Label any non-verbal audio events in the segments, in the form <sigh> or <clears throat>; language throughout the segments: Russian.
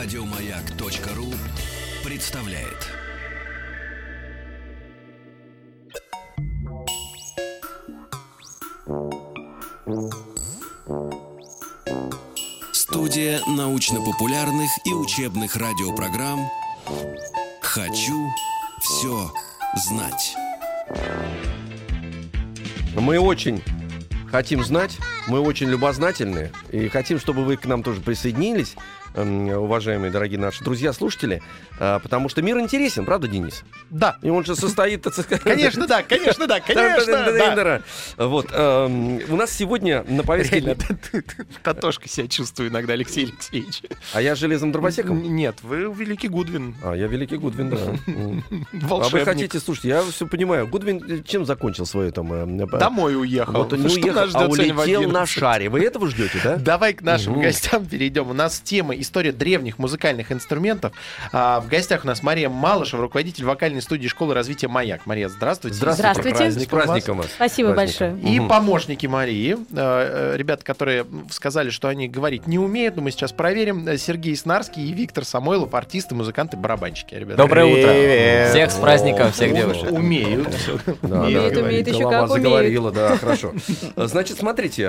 Радиомаяк.ру представляет. Студия научно-популярных и учебных радиопрограмм «Хочу все знать». Мы очень хотим знать, мы очень любознательны и хотим, чтобы вы к нам тоже присоединились, уважаемые дорогие наши друзья-слушатели, а, потому что мир интересен, правда, Денис? Да. И он же состоит... Конечно, да, конечно, да, <laughs> конечно, да. Вот. эм, У нас сегодня на повестке... <laughs> Татошкой себя чувствую иногда, Алексей Алексеевич. А я железным дровосеком? Нет, вы великий Гудвин. А, я великий Гудвин, да. <laughs> А вы хотите, слушайте, я все понимаю. Гудвин э, чем закончил свое там... э, э, Домой уехал. Вот он не уехал, а улетел на 11? шаре. Вы этого ждете, да? Давай к нашим гостям перейдем. У нас тема «История древних музыкальных инструментов». А, в гостях у нас Мария Малышева, руководитель вокальной студии школы развития «Маяк». Мария, здравствуйте. Здравствуйте. Здравствуйте. С праздником вас. Спасибо Праздником. большое. И Мгм. помощники Марии, э, э, ребята, которые сказали, что они говорить не умеют, но мы сейчас проверим. Э, Сергей Снарский и Виктор Самойлов, артисты, музыканты, барабанщики. Ребята. Доброе утро. Привет. Всех с праздником, всех девушек. Умеют. Да, Умеет, да, умеет, да. еще как умеет. заговорила, да, хорошо. Значит, смотрите,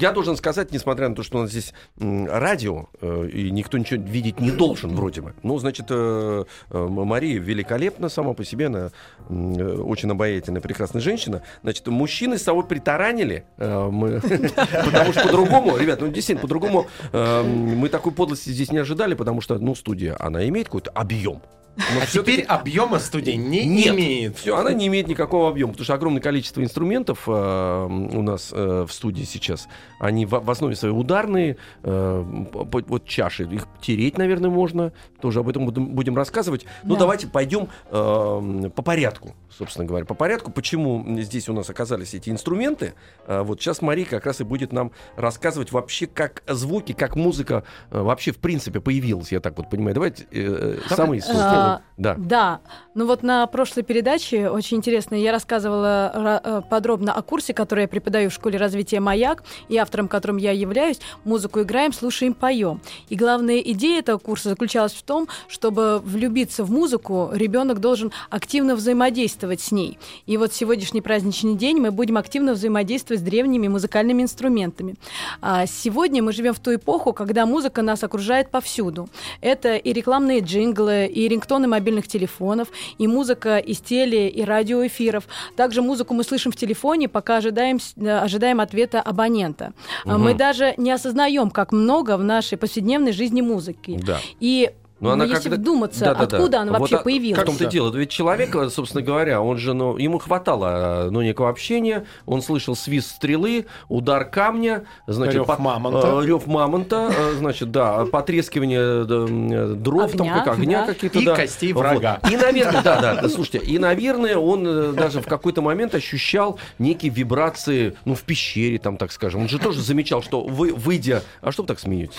я должен сказать, несмотря на то, что у нас здесь радио, э, и никто ничего видеть не должен вроде бы. Ну, значит, э, э, Мария великолепна сама по себе, она э, очень обаятельная, прекрасная женщина. Значит, мужчины с собой притаранили, э, <laughs> потому что по-другому, ребят, ну, действительно, по-другому э, мы такой подлости здесь не ожидали, потому что, ну, студия, она имеет какой-то объем. Но А теперь объема студии не Нет. имеет. все, она не имеет никакого объема, потому что огромное количество инструментов э, у нас э, в студии сейчас, они в, в основе своей ударные, э, вот чаши, их тереть, наверное, можно, тоже об этом будем, будем рассказывать. Ну, Да. давайте пойдем э, по порядку, собственно говоря, по порядку, почему здесь у нас оказались эти инструменты. Э, вот сейчас Мария как раз и будет нам рассказывать вообще, как звуки, как музыка э, вообще в принципе появилась, я так вот понимаю. Давайте э, э, самый А, да. Да, ну вот на прошлой передаче очень интересно, я рассказывала ра- э, подробно о курсе, который я преподаю в школе развития «Маяк», и автором которым я являюсь. Музыку играем, слушаем, поем. И главная идея этого курса заключалась в том, чтобы влюбиться в музыку, ребенок должен активно взаимодействовать с ней. И вот сегодняшний праздничный день мы будем активно взаимодействовать с древними музыкальными инструментами. А сегодня мы живем в ту эпоху, когда музыка нас окружает повсюду. Это и рекламные джинглы, и рингтоны мобильных телефонов, и музыка из теле- и радиоэфиров. Также музыку мы слышим в телефоне, пока ожидаем, э, ожидаем ответа абонента. А Мы даже не осознаем, как много в нашей повседневной жизни музыки. Да. И Но она если когда- вдуматься, Да-да-да. откуда она Вот вообще а- появилась. Как в том-то дело? Ведь человек, э, собственно говоря, он же, ну, ему хватало, ну, некого общения, он слышал свист стрелы, удар камня, значит, Рёв по- мамонта. э, рёв мамонта, э, значит, да, потрескивание да, э, дров, там, Огня, как огня да. какие-то, И да. костей Вот. врага. И, наверное, да, да, да, слушайте, и, наверное, он э, даже в какой-то момент ощущал некие вибрации, ну, в пещере, там, так скажем. Он же тоже замечал, что вы, выйдя... А что вы так смеетесь?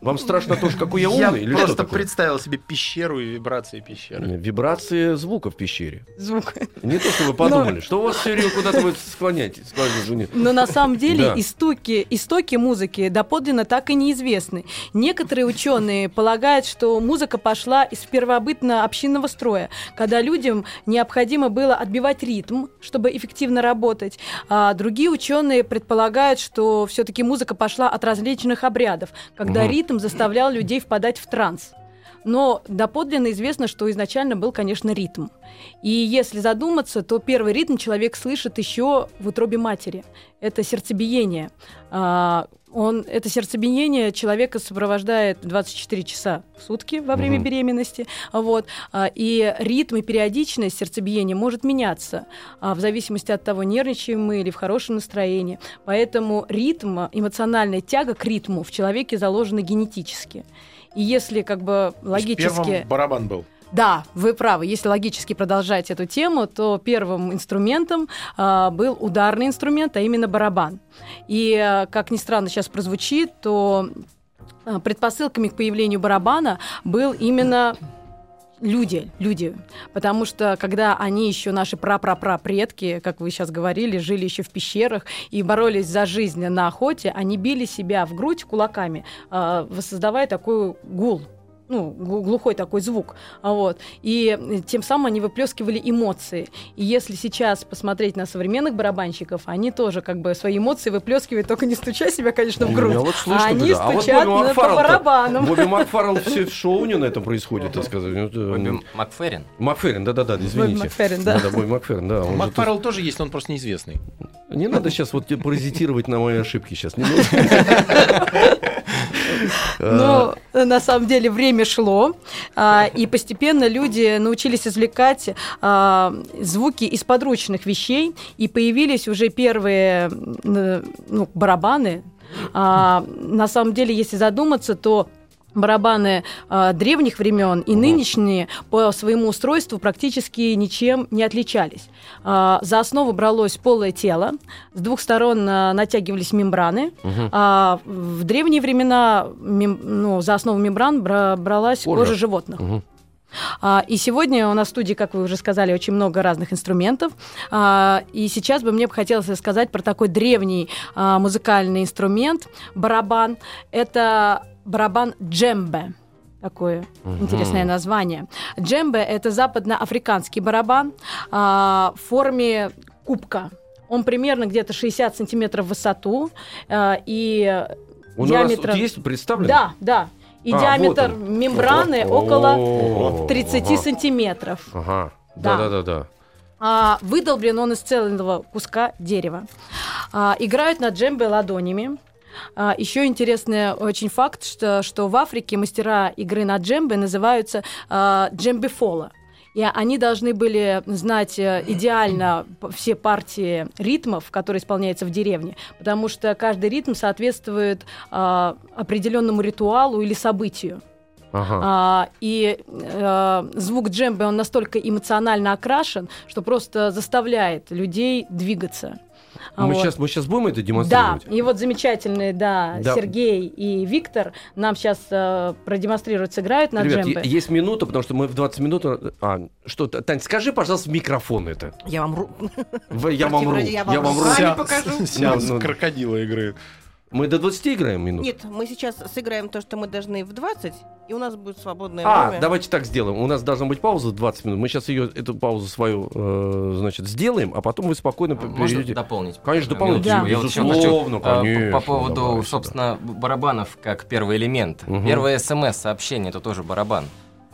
Вам страшно тоже, какой я Я умный? или что просто такое? Представил себе пещеру и вибрации пещеры. Вибрации звука в пещере. Звук. Не то, что вы подумали. Что у вас все время куда-то вы склоняетесь? склоняетесь, нет. Но на самом деле Да. истоки, истоки музыки доподлинно так и неизвестны. Некоторые ученые полагают, что музыка пошла из первобытно-общинного строя, когда людям необходимо было отбивать ритм, чтобы эффективно работать. А другие ученые предполагают, что все-таки музыка пошла от различных обрядов, когда Мгм. ритм заставлял людей впадать в транс. Но доподлинно известно, что изначально был, конечно, ритм. И если задуматься, то первый ритм человек слышит еще в утробе матери. Это сердцебиение. А, Он, это сердцебиение человека сопровождает 24 часа в сутки во время Мгм. беременности. Вот. А, И ритм и периодичность сердцебиения может меняться а, в зависимости от того, нервничаем мы или в хорошем настроении. Поэтому ритм, эмоциональная тяга к ритму в человеке заложена генетически. И если как бы логически... Первым барабан был. Да, вы правы. Если логически продолжать эту тему, то первым инструментом а, был ударный инструмент, а именно барабан. И, а, как ни странно сейчас прозвучит, то а, предпосылками к появлению барабана был именно люди, люди. Потому что когда они еще наши пра-пра-пра предки, как вы сейчас говорили, жили еще в пещерах и боролись за жизнь на охоте, они били себя в грудь кулаками, э, воссоздавая такой гул ну, глухой такой звук, вот, и тем самым они выплескивали эмоции. И если сейчас посмотреть на современных барабанщиков, они тоже как бы свои эмоции выплескивают, только не стуча себя, конечно, в грудь, вот слышно, а они да. стучат а вот на, по барабанам. Бобби Макфаррелл все в шоу у него на этом происходит, так сказать. Ну, Бобби Макферрин. Макферрин, да-да-да, извините. Бобби Макферрин, да. Да, Бобби Макферрин, да. Макфаррелл тоже есть, но он просто неизвестный. Не надо сейчас вот паразитировать на мои ошибки сейчас. <laughs> нужно. Но э, на самом деле время шло, а, и постепенно люди научились извлекать а, звуки из подручных вещей, и появились уже первые ну, барабаны. А, На самом деле, если задуматься, то барабаны а, древних времен и нынешние по своему устройству практически ничем не отличались. А, за основу бралось полое тело, с двух сторон а, натягивались мембраны. А, в древние времена мем- ну, за основу мембран бра- бралась Кожа. кожа, животных. Мгм. А, и сегодня у нас в студии, как вы уже сказали, очень много разных инструментов. А, и сейчас бы мне бы хотелось рассказать про такой древний а, музыкальный инструмент барабан. Это барабан джембе. Такое интересное название. Джембе это западноафриканский барабан а, в форме кубка. Он примерно где-то 60 сантиметров в высоту а, и Он у нас есть представлен? Да, да. И А, диаметр вот он. мембраны О, около 30 ага. сантиметров. Ага. Да. Да-да-да. А, выдолблен он из целого куска дерева. А, играют на джембе ладонями. А, еще интересный очень факт, что, что в Африке мастера игры на джембе называются а, джембефола. И они должны были знать э, идеально все партии ритмов, которые исполняются в деревне, потому что каждый ритм соответствует а, определенному ритуалу или событию. Ага. А, и э, звук джембе, он настолько эмоционально окрашен, что просто заставляет людей двигаться. А Мы вот. сейчас мы сейчас будем это Да, демонстрировать? и вот замечательные, да, Да. Сергей и Виктор нам сейчас продемонстрируют, сыграют на Ребят, джембе. есть минута, потому что мы в 20 минут... А, что, Тань, скажи, пожалуйста, в микрофон это. Я вам ру- В- Я вам ру. Я вам Я вам ру. ру. Сами покажу. Сеанс Ну, ну. крокодила игры. Мы до 20 играем минут? Нет, мы сейчас сыграем то, что мы должны в 20, и у нас будет свободное А, время. давайте так сделаем. У нас должна быть пауза 20 минут. Мы сейчас ее, эту паузу свою, э, значит, сделаем, а потом вы спокойно Можно перейдете. дополнить? Конечно, дополнить. Да. Я вот еще Безусловно, хочу, а, конечно, по поводу, давай сюда. собственно, барабанов как первый элемент. Мгм. Первое смс-сообщение это тоже барабан.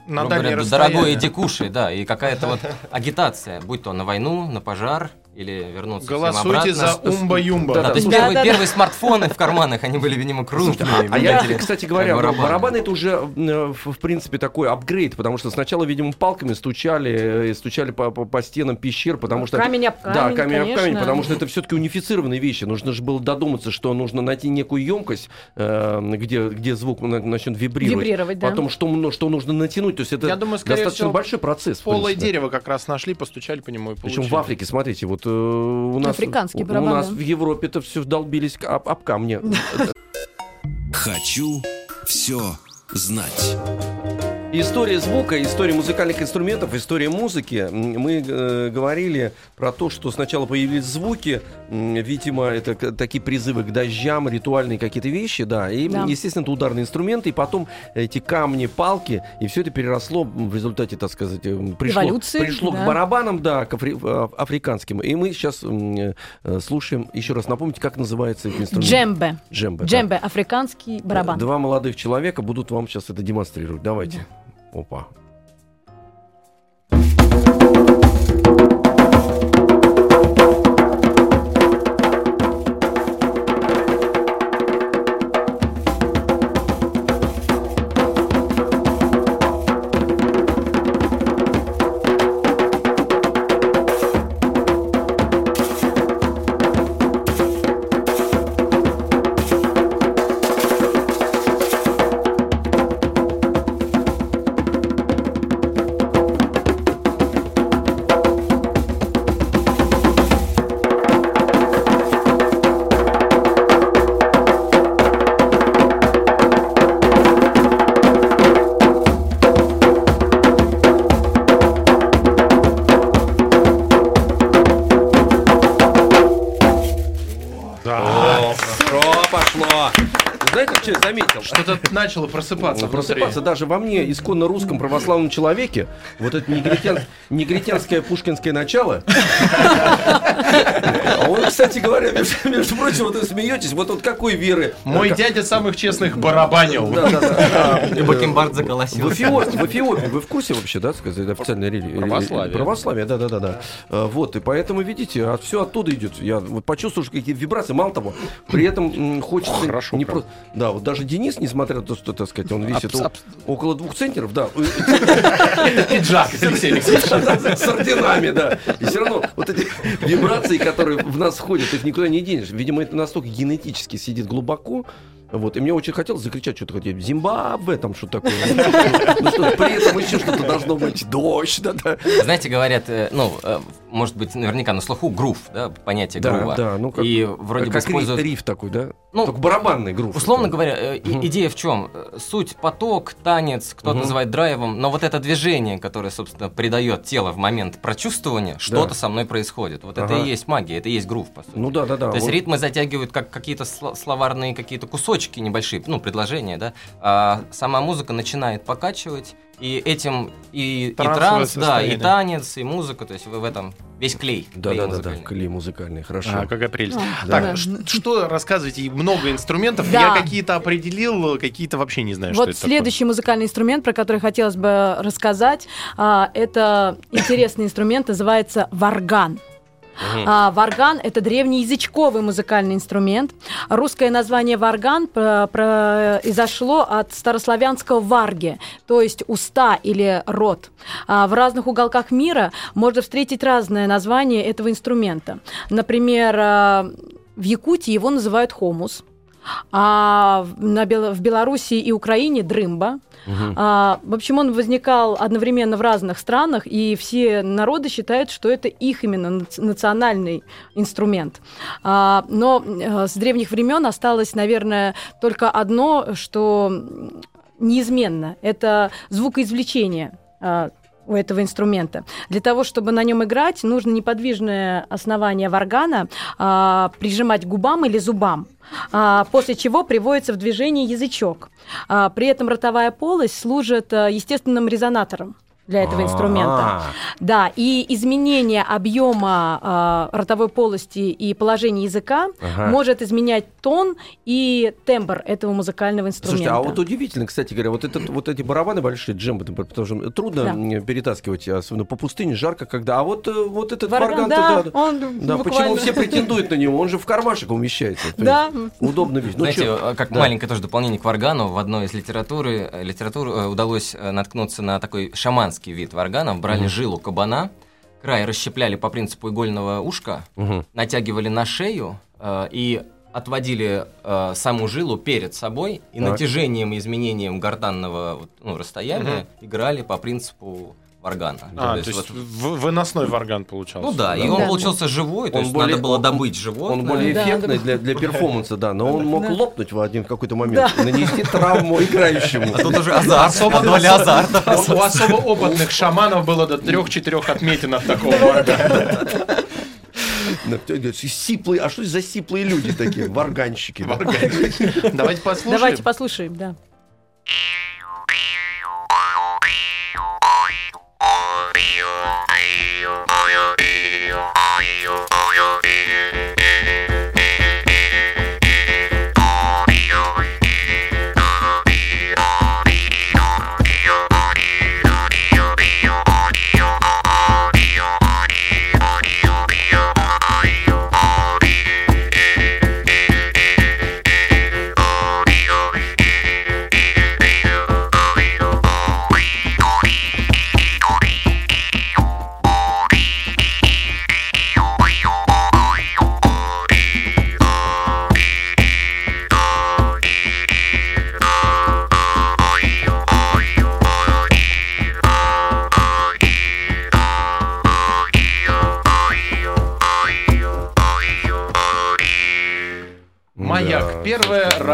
На говоря, дорогой, иди кушай, да, и какая-то вот <laughs> агитация, будь то на войну, на пожар или вернуться всем Голосуйте обратно. за Умба-Юмба. Да, Да, то есть слушай, первые, Да-да-да. первые смартфоны в карманах, они были, видимо, крупные. А я, кстати говоря, барабаны. барабаны это уже, э, в принципе, такой апгрейд, потому что сначала, видимо, палками стучали, э, стучали по, по- по стенам пещер, потому что... Камень об Да, камень, камень об камень, потому что это все-таки унифицированные вещи. Нужно же было додуматься, что нужно найти некую емкость, э, где, где звук на- начнет вибрировать. Вибрировать, да. Потом, что, мно- что нужно натянуть. То есть это Я думаю, достаточно всего, большой процесс. Полое дерево как раз нашли, постучали по нему и Причем получили. в Африке, смотрите, вот э, у нас, Африканский у, барабан, у нас в Европе это все долбились об, об камни. Хочу все знать. История звука, история музыкальных инструментов, история музыки. Мы э, говорили про то, что сначала появились звуки, м, видимо, это к- такие призывы к дождям, ритуальные какие-то вещи, да. И, Да. естественно, это ударные инструменты, и потом эти камни, палки, и все это переросло в результате, так сказать, э, пришло, Эволюции, пришло к да. барабанам, да, к афри- э, африканским. И мы сейчас э, слушаем, еще раз напомните, как называется этот инструмент. Джембе. Джембе. да. Джембе, африканский барабан. Два молодых человека будут вам сейчас это демонстрировать. Давайте. 我把 Что-то начало просыпаться Ну. Просыпаться даже во мне, исконно русском православном человеке, вот это негритян- негритянское пушкинское начало. <laughs> А кстати говоря, между, между прочим, вот вы смеетесь, вот от какой веры? Мой дядя самых честных барабанил. Да, да, да. <laughs> И бакенбард В заколосился. Эфиопии, в Эфиопии, вы в курсе вообще, да, сказать, официальная религия? Православие. Православие, да, да, да, да. А, Вот, и поэтому, видите, все оттуда идет. Я вот почувствовал, что какие вибрации. Мало того, при этом хочется... Хорошо, не просто... Да, вот даже Денис, несмотря на то, что, так сказать, он весит около двух центнеров, да, <laughs> Пиджак, Алексей Алексеевич. <laughs> с орденами, да. И все равно вот эти вибрации, которые в нас входят, их никуда не денешь. Видимо, это настолько генетически сидит глубоко. Вот, и мне очень хотелось закричать что-то хотеть. Зимбабве, там что такое. Ну что, при этом еще что-то должно быть. Дождь, да, да. Знаете, говорят, э, ну, э, может быть, наверняка на слуху грув, да, понятие Да, грува. да, ну как- И вроде бы как ри- используют... риф такой, да? Ну, Только барабанный грув. Условно говоря, и- идея в чем? Суть поток, танец, кто-то Мгм. называет драйвом, но вот это движение, которое, собственно, придает тело в момент прочувствования, что-то со мной происходит. Вот это Ага. и есть магия, это и есть грув, по сути. Ну да, да, да. То есть Вот. ритмы затягивают как какие-то сло- словарные какие-то кусочки небольшие, ну, предложения, да, а сама музыка начинает покачивать, и этим и, и Трансовое транс, да, и танец, и музыка, то есть в в этом весь клей. Да, клей да, да, да. музыкальный. Клей музыкальный, хорошо. А, какая прелесть. А, Так, да. ш- что рассказываете? И Много инструментов. Да. Я какие-то определил, какие-то вообще не знаю, что Вот это следующий музыкальный инструмент, про который хотелось бы рассказать, а, это интересный инструмент, называется варган. А, варган это древний язычковый музыкальный инструмент. Русское название варган про- произошло от старославянского варги, то есть уста или рот. А, в разных уголках мира можно встретить разное название этого инструмента. Например, а, в Якутии его называют хомус. А в- на Бел- в Белоруссии и Украине дрымба. А, в общем, он возникал одновременно в разных странах, и все народы считают, что это их именно нац- национальный инструмент. А, но э, с древних времен осталось, наверное, только одно, что неизменно. Это звукоизвлечение. У этого инструмента. Для того, чтобы на нем играть, нужно неподвижное основание варгана а, прижимать губам или зубам, а, после чего приводится в движение язычок. А, при этом ротовая полость служит а, естественным резонатором для этого инструмента. А, Да, и изменение объема а, ротовой полости и положения языка Ага. может изменять тон и тембр этого музыкального инструмента. Слушайте, а вот удивительно, кстати говоря, вот, этот, вот эти барабаны большие, джембы, потому что трудно Да. перетаскивать, особенно по пустыне, жарко, когда... А вот, э, вот этот Варган, варган да, да, он да, почему буквально- все претендуют на него? Он же в кармашек умещается. Да. Удобно ведь. Ну, Знаете, чё? э, как Да. маленькое тоже дополнение к варгану, в одной из литературы, э, литератур э, удалось э, наткнуться на такой шаманский вид варганов. Брали жилу кабана, край расщепляли по принципу игольного ушка, натягивали на шею э, и отводили э, саму жилу перед собой и Так. натяжением и изменением гортанного ну, расстояния играли по принципу варгана. А, То то есть есть вот- выносной варган получался. ну да, и он Да. получился живой, то Он есть более- надо было добыть животное. Он более Да, эффектный да. для, для перформанса, да, но он мог Да. лопнуть в один какой-то момент, и нанести травму играющему. А тут уже азарт, Особо- доля азарта. У, особо опытных шаманов было до трех-четырех отметин от такого варгана. Да, Сиплые, а что это за сиплые люди такие? Варганщики. да? Давайте послушаем. Давайте послушаем, да.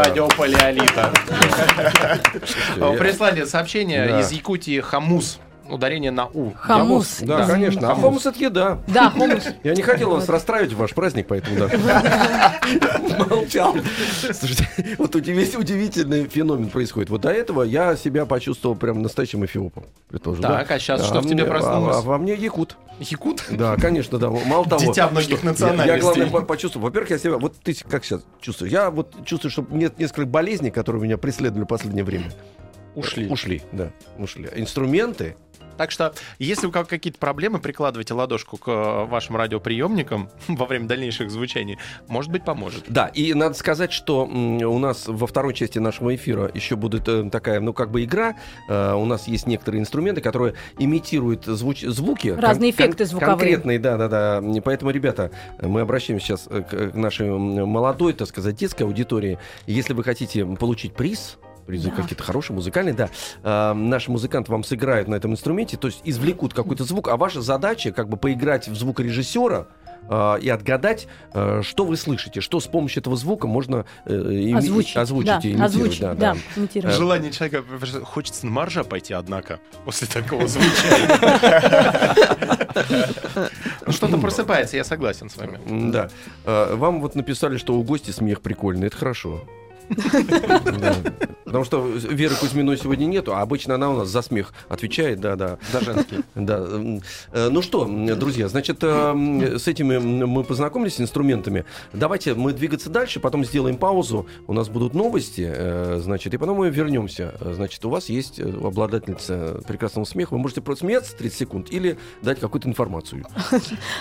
Радио палеолита. я- Прислали сообщение из Якутии Хамус. Ударение на У. Хамус. Да, Извините. конечно. А хомус это еда. Да, хумус. <laughs> Я не хотел вас расстраивать в ваш праздник, поэтому да. <laughs> Молчал. Слушайте, вот удиви- удивительный феномен происходит. Вот до этого я себя почувствовал прям настоящим эфиопом. Так, да? а щас Да, что в тебе мне- проснулось? А, а во мне якут. Якут? Да, конечно, да. Мало того, Дитя многих национальностей. Я, главное, по- почувствовал. Во-первых, я себя... Вот ты как сейчас чувствуешь? Я вот чувствую, что нет несколько болезней, которые меня преследовали в последнее время. Ушли. Ушли, да, ушли. Инструменты, Так что, если у кого какие-то проблемы, прикладывайте ладошку к э, вашим радиоприемникам <laughs> во время дальнейших звучаний. Может быть, поможет. Да, и надо сказать, что у нас во второй части нашего эфира еще будет э, такая, ну, как бы игра. Э, у нас есть некоторые инструменты, которые имитируют звуч- звуки. Разные эффекты звуковые. Конкретные, да, да, да. И Поэтому, ребята, мы обращаемся сейчас к нашей молодой, так сказать, детской аудитории. Если вы хотите получить приз, Да. какие-то хорошие, музыкальные, да. Э, наши музыканты вам сыграют на этом инструменте, то есть извлекут какой-то звук, а ваша задача как бы поиграть в звукорежиссера, э, и отгадать, э, что вы слышите, что с помощью этого звука можно э, ими- Озвучить. озвучить да, и имитировать. озвучить, да, да, да. имитировать. Желание человека... Хочется на маржа пойти, однако, после такого <laughs> звучания. <laughs> Ну, Что-то просыпается, я согласен с вами. Да. Вам вот написали, что у гостя смех прикольный. Это хорошо. Потому что Веры Кузьминой сегодня нету, а обычно она у нас за смех отвечает, да, да. За женский. Да. э, Ну что, друзья, значит, э, с этими мы познакомились с инструментами. Давайте мы двигаться дальше, потом сделаем паузу. У нас будут новости, э, значит, и потом мы вернемся. Значит, у вас есть обладательница прекрасного смеха. Вы можете просто смеяться 30 секунд или дать какую-то информацию. <laughs>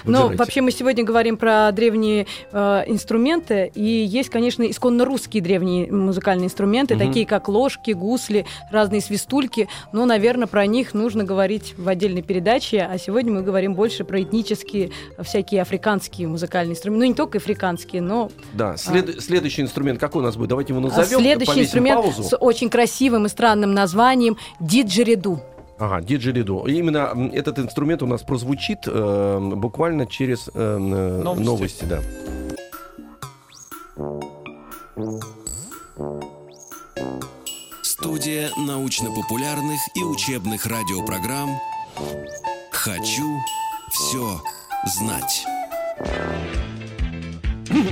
Но Выбирайте. вообще мы сегодня говорим про древние инструменты, и есть, конечно, исконно русские древние музыкальные инструменты, Мгм. такие как ложки, гусли, разные свистульки. Но, наверное, про них нужно говорить в отдельной передаче. А сегодня мы говорим больше про этнические, э, всякие африканские музыкальные инструменты. Ну, не только африканские, но Да, след- следующий инструмент какой у нас будет? Давайте его назовем. а следующий инструмент паузу. с очень красивым и странным названием диджериду. Ага, диджериду. И Именно этот инструмент у нас прозвучит э, буквально через э, э, Новости. новости, да. Студия научно-популярных и учебных радиопрограмм «Хочу все знать».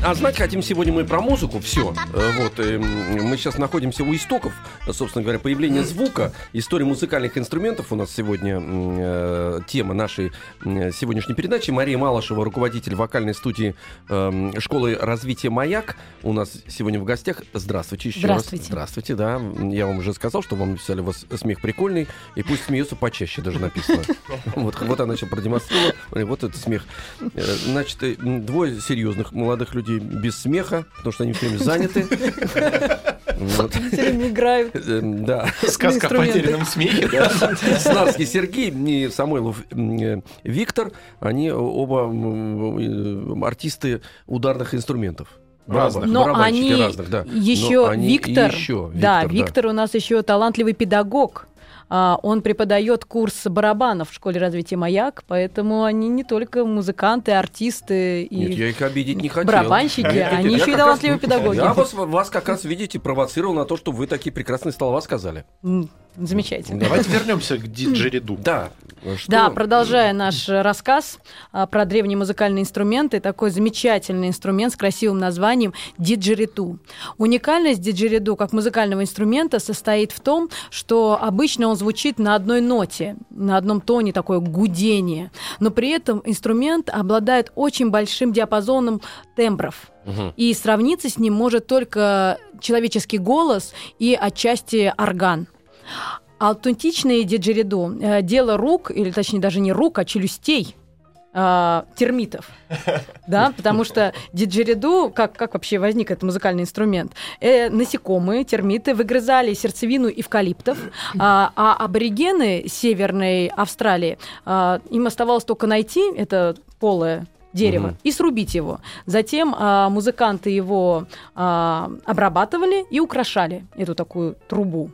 А знать хотим сегодня мы про музыку, все. Вот, э, мы сейчас находимся у истоков, э, собственно говоря, появления звука, истории музыкальных инструментов. У нас сегодня э, тема нашей сегодняшней передачи. Мария Малышева, руководитель вокальной студии э, школы развития «Маяк». У нас сегодня в гостях. Здравствуйте еще Здравствуйте. раз. Здравствуйте, да. Я вам уже сказал, что вам написали, у вас смех прикольный, и пусть смеется почаще, даже написано. Вот, вот она сейчас продемонстрировала. Вот это смех. Э, Значит, э, двое серьезных молодых людей без смеха, потому что они все время заняты. Вот. Все время играют. Э, Да. Сказка о потерянном смехе. Снарский Сергей и Самойлов э, Виктор, они оба артисты ударных инструментов. Разных. Но они разных, да. еще Но они Виктор, еще да, Виктор у нас еще талантливый педагог. А, Он преподает курс барабанов в школе развития «Маяк», поэтому они не только музыканты, артисты и Нет, я их обидеть не хотел. барабанщики, Нет, нет, они нет, еще и раз- талантливые педагоги. Я вас, вас как раз, видите, провоцировал на то, что вы такие прекрасные слова сказали. Замечательно. Давайте вернемся к диджериду. Да. Что- Да, продолжая наш рассказ а, про древние музыкальные инструменты, такой замечательный инструмент с красивым названием диджериту. Уникальность диджериту как музыкального инструмента состоит в том, что обычно он звучит на одной ноте, на одном тоне, такое гудение, но при этом инструмент обладает очень большим диапазоном тембров. И сравниться с ним может только человеческий голос и отчасти орган. Аутентичные диджериду э, дело рук, или точнее даже не рук, а челюстей э, термитов. <laughs> Да, потому что диджериду, как, как вообще возник этот музыкальный инструмент? Э, насекомые, термиты выгрызали сердцевину эвкалиптов, а, а аборигены Северной Австралии, а, им оставалось только найти это полое дерево Мгм. и срубить его. Затем а, музыканты его а, обрабатывали и украшали эту такую трубу.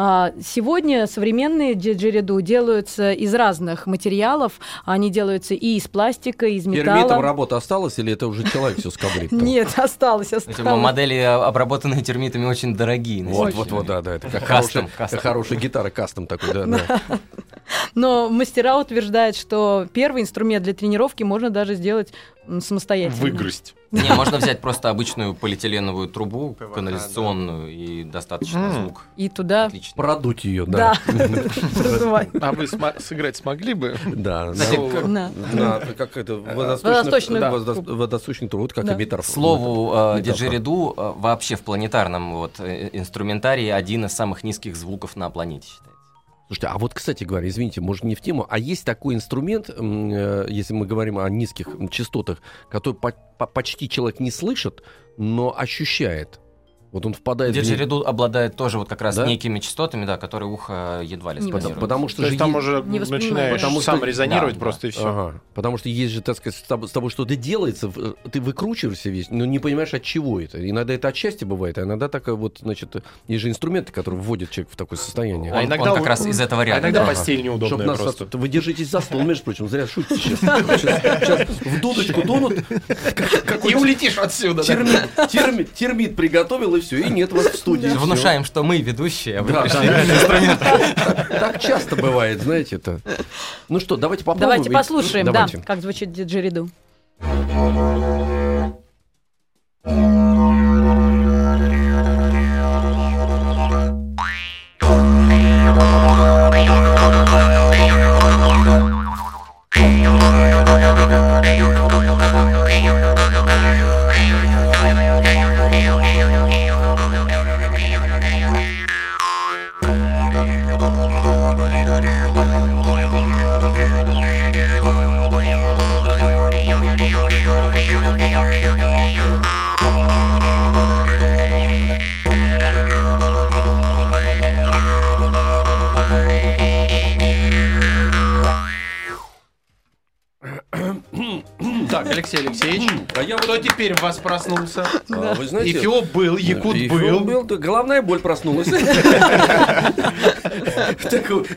А, Сегодня современные диджериду делаются из разных материалов. Они делаются и из пластика, и из Термитом металла. работа осталась или это уже человек все скоблит? Нет, осталось, осталось. модели, а, обработанные термитами, очень дорогие. Вот, вот, вот, да, да, это как Кастом, хорошая, гитара, кастом такой, да, да. <laughs> Но мастера утверждают, что первый инструмент для тренировки можно даже сделать самостоятельно. Выгрызть. Не, можно взять просто обычную полиэтиленовую трубу, канализационную, и достаточно М. звук. И туда... Отлично. Продуть ее, да. Да. <laughs> А вы сыграть смогли бы? Да. Ну, как- Да. на- как это, Водосточную водосточный, да, вот как Да. эмиттер. К слову, э, диджериду э, вообще в планетарном вот, э, инструментарии один из самых низких звуков на планете считается. Слушайте, а вот, кстати говоря, извините, может, не в тему, а есть такой инструмент, э, если мы говорим о низких частотах, который по- по- почти человек не слышит, но ощущает. Вот он впадает в Диджериду обладает тоже вот как раз Да? некими частотами, да, которые ухо едва ли сканирует. потому что То же есть там уже Не начинаешь Потому сам что- резонировать Да, просто и все. Ага. Потому что есть же, так сказать, с тоб- с тобой что-то делается, в- ты выкручиваешься весь, но не понимаешь, от чего это. Иногда это от счастья бывает, а иногда такая вот, значит, есть же инструменты, которые вводят человека в такое состояние. Он, А иногда он как у- раз из этого А ряда. иногда да. постель неудобная нас просто. от- Вы держитесь за стол, между прочим, зря шутите сейчас. <laughs> Сейчас, в дудочку дунут, И улетишь отсюда. да. термит приготовил, и все, и нет вас в студии. Внушаем, что мы ведущие, а вы пришли. Так часто бывает, знаете это. Ну что, давайте попробуем. Давайте послушаем, да, как звучит диджериду. Так, Алексей Алексеевич, А я кто вот, теперь в вас проснулся? а, вы знаете... Эфиоп был, Якут Эфиоп был. да, головная боль проснулась. <laughs>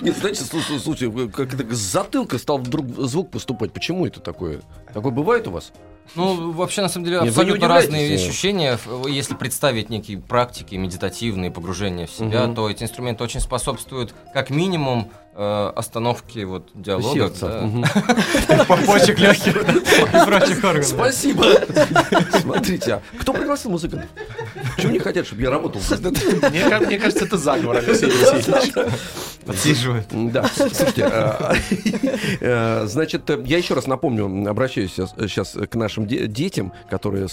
Нет, знаете, слу- слу- слушайте, как это с затылка стал вдруг звук поступать. Почему это такое? Такое бывает у вас? Ну, вообще, на самом деле, абсолютно разные э. ощущения. Если представить некие практики, медитативные погружения в себя, то эти инструменты очень способствуют, как минимум, э, остановке вот диалога. <laughs> Почек легких и прочих органов. Спасибо. Смотрите, а кто пригласил музыкантов? Почему не хотят, чтобы я работал? <laughs> Мне ка- мне кажется, это заговор, Алексей Алексеевич. Подсиживают. Да, слушайте, э, <laughs> э, значит, э, я еще раз напомню, обращаюсь сейчас к нашим де- детям, которые,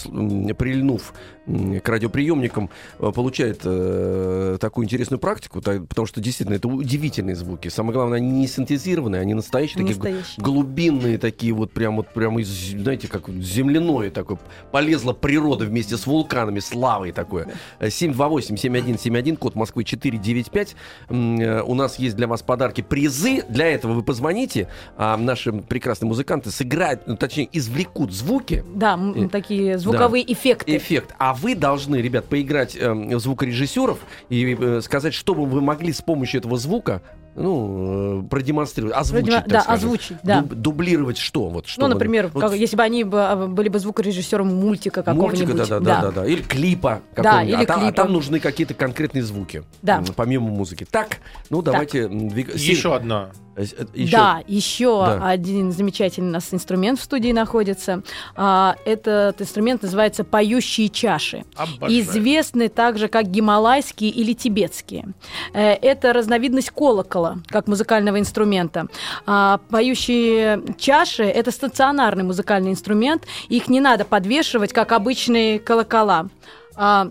прильнув к радиоприемникам, э, получают э, такую интересную практику, потому что действительно это удивительные звуки. Самое главное, они не синтезированные, они настоящие, такие глубинные такие вот прям вот прям из, знаете, как земляное такое. Полезла природа вместе с вулканами, с лавой такое. Э, 728-7171, код Москвы 495. М, э, У нас есть для вас подарки, призы. Для этого вы позвоните, а наши прекрасные музыканты сыграют, ну, точнее, извлекут звуки, Да, Э, такие звуковые эффекты. эффект. А вы должны, ребят, поиграть э, звукорежиссеров и э, сказать, что бы вы могли с помощью этого звука ну, э, продемонстрировать, озвучить, так да, скажем. озвучить, да. Дуб- дублировать что? Вот, что Ну, например, вот как- если бы они а, были бы звукорежиссером мультика какого-нибудь. Мультика, да, да, да, да, да. Или клипа Да, какого-нибудь. или а, там, а клипа. там нужны какие-то конкретные звуки. Да. Помимо музыки. Так, ну давайте. м, двиг- Еще одна. Э, э, еще- Да, еще Да. один замечательный у нас инструмент в студии находится. А, Этот инструмент называется «поющие чаши». Обожаю. Известны также как гималайские или тибетские. Э, Это разновидность колокола, как музыкального инструмента. А Поющие чаши – это стационарный музыкальный инструмент. Их не надо подвешивать, как обычные колокола. А,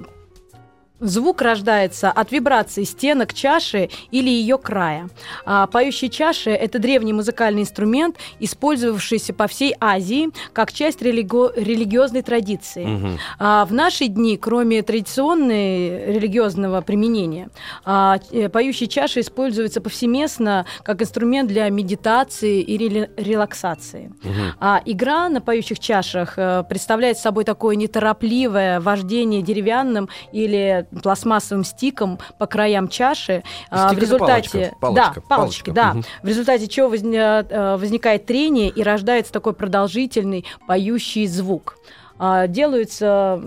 Звук рождается от вибрации стенок чаши или ее края. А поющие чаши – это древний музыкальный инструмент, использовавшийся по всей Азии как часть религо- религиозной традиции. Мгм. А в наши дни, кроме традиционной религиозного применения, а, э, поющие чаши используются повсеместно как инструмент для медитации и рели- релаксации. Мгм. А игра на поющих чашах э, представляет собой такое неторопливое вождение деревянным или пластмассовым стиком по краям чаши. А, Стик в результате, палочка, палочка, да, палочки, палочка. да. Мгм. В результате чего э, возникает трение и рождается такой продолжительный поющий звук. А, Делаются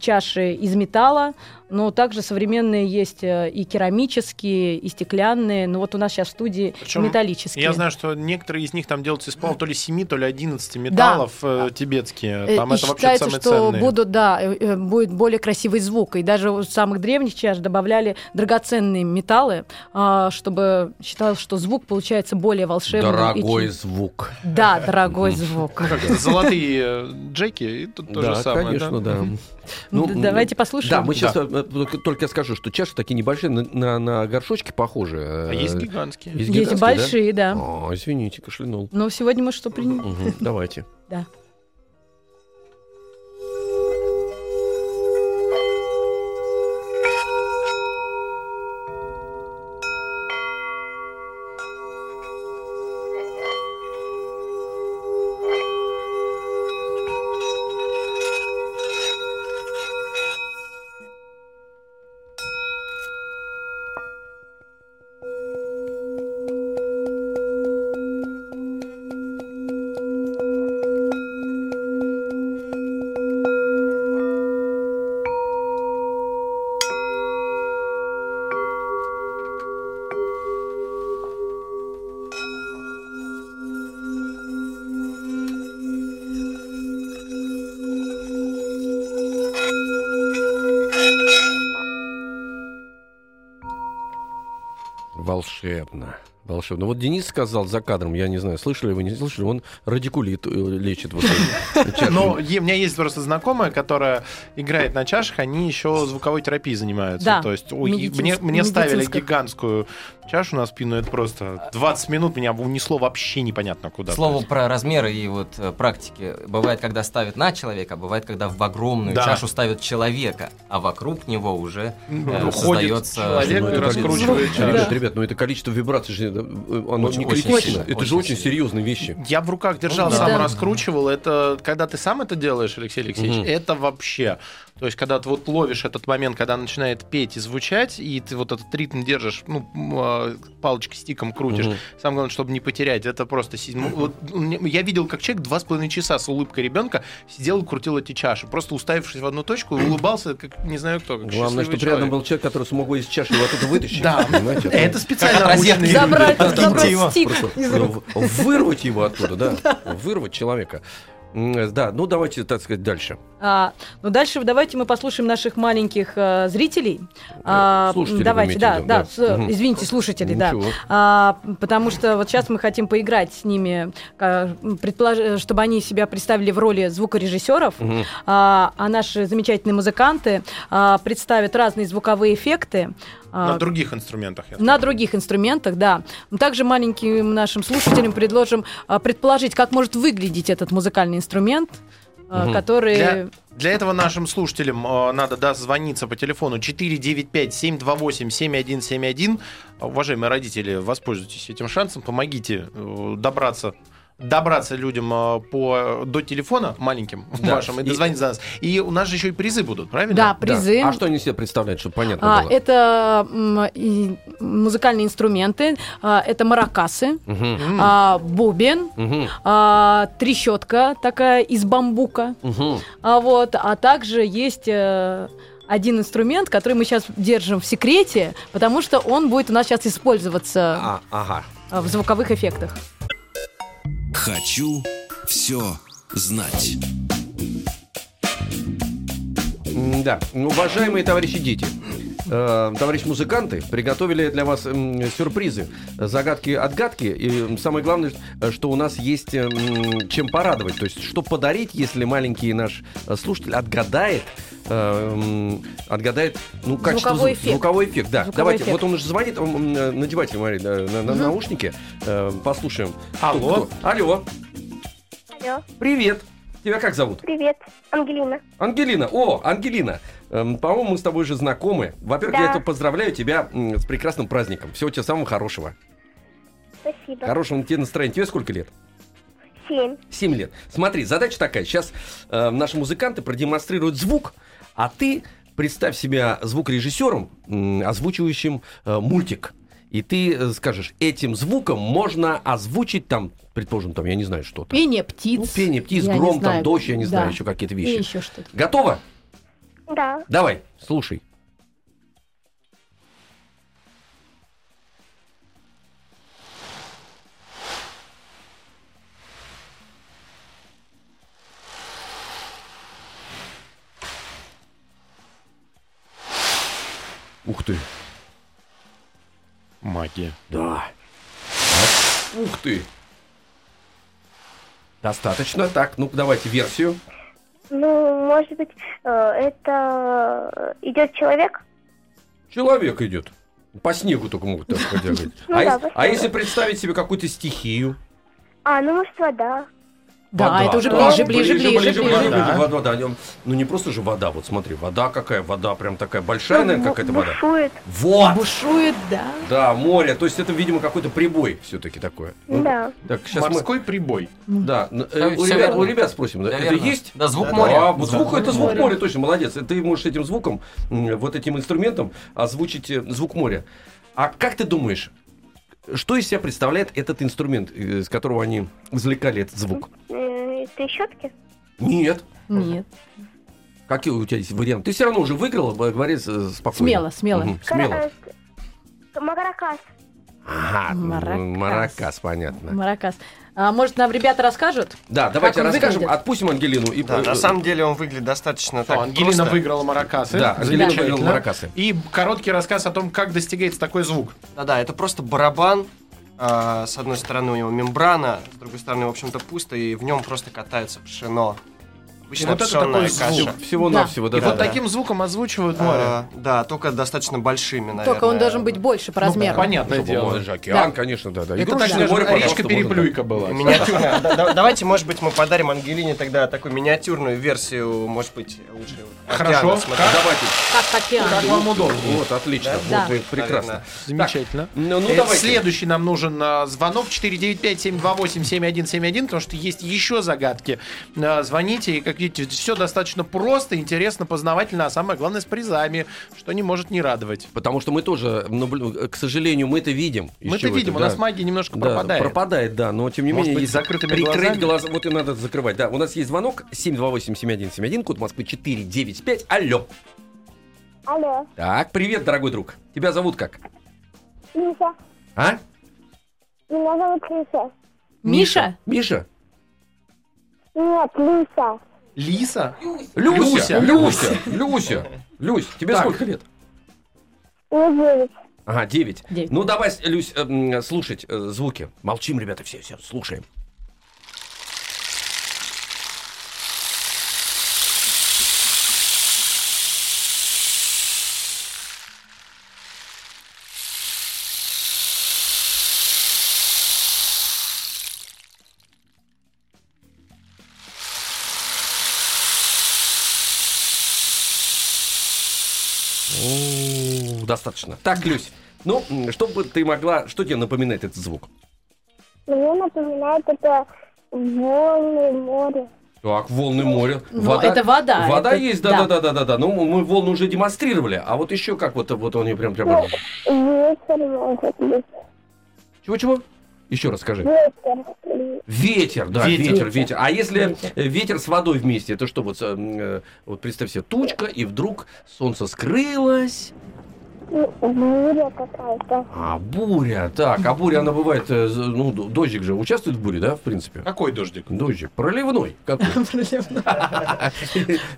чаши из металла, но также современные есть э, и керамические, и стеклянные. Но вот у нас сейчас в студии Причем металлические. Я знаю, что некоторые из них там делаются из сплава то ли 7, то ли 11 металлов э, тибетские. Э, Там и это вообще считается, самые что ценные. будут, да, будет более красивый звук. И даже у самых древних чаш добавляли драгоценные металлы, а, чтобы считалось, что звук получается более волшебным. и Дорогой чу- звук. Да, дорогой звук. Ну, золотые джеки, и тут то да, же самое. конечно, да. Д- давайте послушаем. Да, мы Да. сейчас только, только скажу, что чаши такие небольшие, на, на, на горшочки похожи. А есть Э, гигантские. Есть, Есть гигантские, да? большие, да. О, извините, кашлянул. Но сегодня мы что приняли? Мгм, Давайте. Да. Волшебно. Волшебно. Вот Денис сказал за кадром, я не знаю, слышали вы, не слышали, он радикулит э, лечит. вот <laughs> е- у меня есть просто знакомая, которая играет на чашах, они еще звуковой терапией занимаются. Да, То есть мне, мне ставили гигантскую чашу на спину, это просто 20 минут меня унесло вообще непонятно куда. Слово про размеры и вот э, практики. Бывает, когда ставят на человека, а бывает, когда в огромную Да. чашу ставят человека, а вокруг него уже э, Ну, создается... человек Ну, и это раскручивает чашу. Ребят, ребят, ну это количество вибраций, же, э, оно Очень- не очень критично. сильно, Это же очень очень сильно. серьезные вещи. Я в руках держал, Да. сам Да. раскручивал. Это когда ты сам это делаешь, Алексей Алексеевич, Мгм. это вообще. То есть, когда ты вот ловишь этот момент, когда начинает петь и звучать, и ты вот этот ритм держишь, ну, а, палочкой, стиком крутишь. Мгм. Самое главное, чтобы не потерять. Это просто... ну, вот мне- я видел, как человек два с половиной часа с улыбкой ребенка сидел и крутил эти чаши, просто уставившись в одну точку <clears throat> улыбался, как не знаю кто, как Главное, чтобы рядом был человек, который смог бы из чаши его оттуда вытащить. Да, понимаете? это специально Забрать, люди. забрать его. стик вырвать его оттуда, да. Вырвать человека. М, Да, ну давайте, так сказать, дальше. А, ну дальше давайте мы послушаем наших маленьких э, зрителей. А, слушателей давайте, да, в виду, да, да. с- Мгм. извините, слушатели, да. Ничего. А, потому что вот сейчас мы хотим поиграть с ними, предполож- чтобы они себя представили в роли звукорежиссеров, Мгм. а, а наши замечательные музыканты а, представят разные звуковые эффекты. А, На других инструментах. я на других инструментах, да. Также маленьким нашим слушателям предложим а, предположить, как может выглядеть этот музыкальный инструмент, Мгм. который... Для, для этого нашим слушателям э, надо дозвониться по телефону 495-728-7171. Уважаемые родители, воспользуйтесь этим шансом, помогите э, добраться добраться людям э, по, до телефона маленьким Да. вашим и дозвонить за нас. И у нас же еще и призы будут, правильно? Да, Да. призы. А что они себе представляют, чтобы понятно А, было? это м, и музыкальные инструменты, а, это маракасы. М, а, бубен, Мгм. а, трещотка такая из бамбука, Мгм. а вот, а также есть э, один инструмент, который мы сейчас держим в секрете, потому что он будет у нас сейчас использоваться А, ага. в звуковых эффектах. Хочу все знать. Да, уважаемые товарищи дети, э, товарищи музыканты, приготовили для вас сюрпризы, загадки-отгадки. И самое главное, что у нас есть чем порадовать. То есть, что подарить, если маленький наш э, слушатель отгадает, э, отгадает, ну, качество Звуковой зву- эффект. звуковой эффект, да. Звуковой Давайте, эффект. вот он уже звонит, м, м, надевайте, Мария, на, на- на Мгм. наушники, э, послушаем. Кто- Алло. кто? Алло, Алло, привет. Тебя как зовут? привет, Ангелина. Ангелина, о, Ангелина, эм, по-моему, мы с тобой уже знакомы. Во-первых, Да. я это поздравляю тебя с прекрасным праздником. Всего тебе самого хорошего. Спасибо. Хорошего тебе настроения. Тебе сколько лет? Семь. Семь лет. Смотри, задача такая. Сейчас э, наши музыканты продемонстрируют звук, а ты представь себя звукорежиссером, озвучивающим э, мультик. И ты э, скажешь, этим звуком можно озвучить там, предположим, там, я не знаю, что-то. Пение птиц. Ну, пение птиц, Я гром, там, знаю. дождь, я не знаю, Да. еще какие-то И вещи. еще что-то. Готово? Да. Давай, слушай. Ты. Магия. Да. Ух ты. Достаточно. Так, ну давайте версию. Ну, может быть, э, это э, идет человек? Человек идет. По снегу только могут так <laughs> ходить. Ну а, да, а если представить себе какую-то стихию? А, ну, может, вода. Да, Вода. это уже Да, ближе, ближе, ближе, ближе, ближе. ближе. Вода, да. Ну не просто же вода, вот смотри, вода какая, вода прям такая большая, наверное, Ну, какая-то вода. Бушует. Вот! Бушует, да. Да, море. То есть это, видимо, какой-то прибой все-таки такое. Ну, Да. Так, сейчас мы... Морской прибой. Да, н- э, Да, у, ребят, у ребят спросим, да, Да, это есть? Да, звук Да, моря. вот звук, Звук это звук моря. моря, точно, молодец. Ты можешь этим звуком, вот этим инструментом озвучить э, звук моря. А как ты думаешь, что из себя представляет этот инструмент, э, из которого они извлекали этот звук? Э, Трещотки? Нет. Нет. Какие у тебя есть варианты? Ты все равно уже выиграла, говори э, спокойно. Смело, смело. Кара- смело. э, Маракас. Ага, Маракас. маракас, понятно. Маракас. А, может, нам ребята расскажут? Да, давайте расскажем, выглядит? отпустим Ангелину. И, Да, э, на самом деле он выглядит достаточно Всё, так Ангелина просто. выиграла маракасы. Да, Ангелина выиграла маракасы. И короткий рассказ о том, как достигается такой звук. Да-да, это просто барабан. А, с одной стороны у него мембрана, с другой стороны, в общем-то, пусто, и в нем просто катается пшено. Обычно вот это такой звук. каша. Всего-навсего, да. И да, вот да. таким звуком озвучивают море. А, да, только достаточно большими, наверное. Только он должен быть больше по Ну, размеру. понятное Чтобы дело. же океан, Да. конечно, да, да. Это так даже море, пожалуйста, речка да. Переплюйка была. Миниатюрная. Да, да, Давайте, может быть, мы подарим Ангелине тогда такую миниатюрную версию, может быть, лучше. Хорошо. Давайте. Как океан. Как вам удобно. Вот, отлично. Да. Вот, э, прекрасно. Замечательно. Ну, ну Э, давайте. Следующий нам нужен а, звонок 495-728-7171, потому что есть еще загадки. А, Звоните, и, как видите, все достаточно просто, интересно, познавательно, а самое главное, с призами, что не может не радовать. Потому что мы тоже, наблю- к сожалению, мы это видим. Мы это видим, у да. нас магия немножко Да, пропадает. пропадает, да, но тем не Может менее, быть, закрытыми прикрыть глазами? глаза, вот и надо закрывать. Да, у нас есть звонок 728-7171, код Москвы 495. Алло. Алло. Так, привет, дорогой друг. Тебя зовут как? Лиса. А? Меня зовут Лиса. Миша? Миша? Нет, Лиса. Лиса? Люся! Люся. Люся! <laughs> Люся! Люсь, тебе Так. сколько лет? Мне девять. Ага, 9. Девять. Ну давай, Люсь, э, м, слушать э, звуки. Молчим, ребята, все, все, слушаем. Достаточно. Так, Люсь, ну, что бы ты могла, что тебе напоминает этот звук? Мне напоминает это волны моря. Так, волны моря. Ну, это вода, Вода это- есть, да, да. да, да, да, да. Ну, мы волны уже демонстрировали. А вот еще как вот, вот они прям прям. Ветер может быть. Чего-чего? Еще раз скажи. Ветер. Ветер, да, ветер, Ветер. ветер. А если Ветер. ветер с водой вместе, это что вот, э, э, вот представь себе тучка и вдруг солнце скрылось, Ну, буря какая-то. а буря, так, а буря она бывает, э, ну дождик же участвует в буре, да, в принципе? Какой дождик? Дождик проливной, какой? <laughs>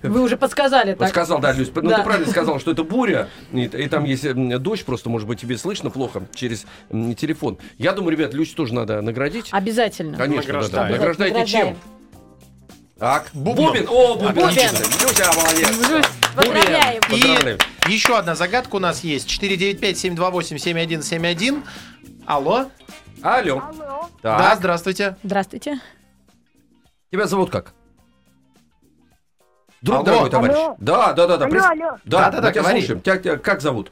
Вы уже подсказали так. сказал, да, Люсь, ну ты правильно сказал, что это буря, и, там есть дождь, просто, может быть, тебе слышно плохо через телефон. Я думаю, ребят, Люсь тоже надо наградить. Обязательно. Конечно, да. Награждайте чем? Так. Бубен, о, Бубен. Люся, молодец. Люсь, Поздравляем. И Поздравляем. Еще одна загадка у нас есть. 495-728-7171. Алло? Алло. Алло. Да, Так, здравствуйте. Здравствуйте. тебя зовут как? Друг Алло. дорогой товарищ. Алло. Да, да, да, да. Алло, прис- алло. Да, Да-да-да, мы тебя говори. слушаем. Тебя, тебя как зовут?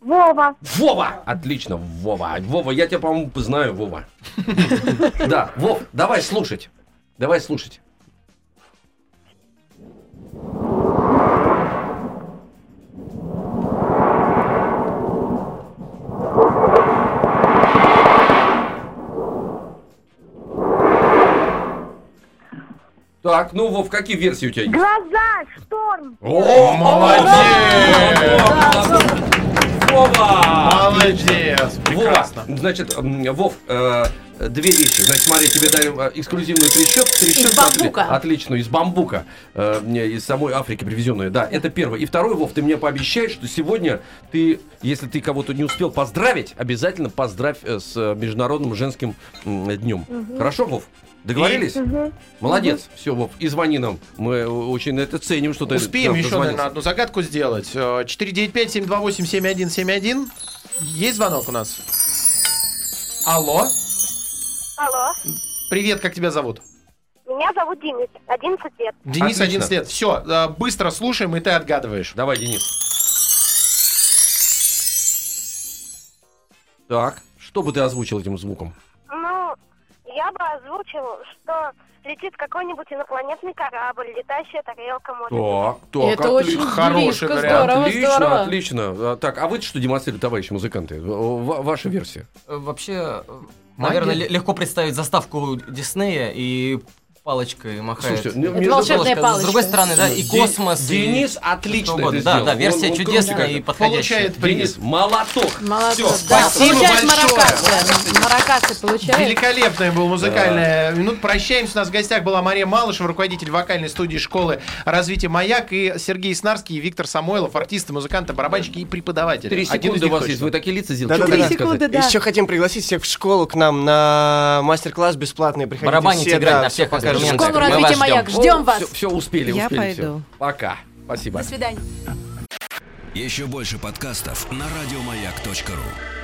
Вова. Вова! Отлично, Вова. Вова, я тебя, по-моему, знаю, Вова. <laughs> Да, Вов, давай слушать. Давай слушать. Так, ну, Вов, какие версии у тебя есть? Глаза. Шторм. О, Молодец! Вова! Молодец! Вова, Прекрасно. значит, Вов, э, две вещи. Значит, смотри, тебе дарим эксклюзивную трещотку. трещотку бамбука. отли- Отличную, из бамбука. э, из самой Африки привезенную. Да, это первое. И второе, Вов, ты мне пообещаешь, что сегодня ты, если ты кого-то не успел поздравить, обязательно поздравь э, с э, Международным женским днем. Хорошо, Вов? Договорились? Молодец. Все, Вов, и звони нам. Мы э, очень это ценим, что ты Успеем еще, дозвонился. наверное, одну загадку сделать. Э, 495-728-7171. Есть звонок у нас? Алло. Алло, Привет, как тебя зовут? меня зовут Денис, 11 лет. Денис, Отлично. 11 лет. Все, быстро слушаем, и ты отгадываешь. Давай, Денис. Так, что бы ты озвучил этим звуком? Я бы озвучил, что летит какой-нибудь инопланетный корабль, летающая тарелка, может быть. Так, Это очень Хороший близко, вариант. здорово, отлично, здорово. отлично. А, Так, а вы что демонстрируете, товарищи музыканты? В- Ваша версия. Вообще, Магия? наверное, ле- легко представить заставку Диснея и палочкой махает. Слушайте, ну, Это волшебная Палочка. палочка. С другой стороны, да, и космос, и Денис что отлично это Да, сделал. да, версия Он- он чудесная и подходящая. Получает приз. Денис, молоток. Молодец, Всё, да. спасибо Получаешь большое. маракасы. Маракасы получаешь. Великолепная была музыкальная минут. Прощаемся. У нас в гостях была Мария Малышева, руководитель вокальной студии школы развития «Маяк», и Сергей Снарский, и Виктор Самойлов, артисты, музыканты, барабанщики и преподаватели. Три секунды у вас есть. Вы такие лица сделали. Три секунды, да. Еще хотим пригласить всех в школу к нам на мастер-класс бесплатный. Приходите Барабанить, все, играть да, на всех покажем. Инструментах. Школу развития. «Маяк». Ждем вас. Все, все успели, Я успели. пойду. Пока. Спасибо. До свидания. Еще больше подкастов на радиомаяк.ру.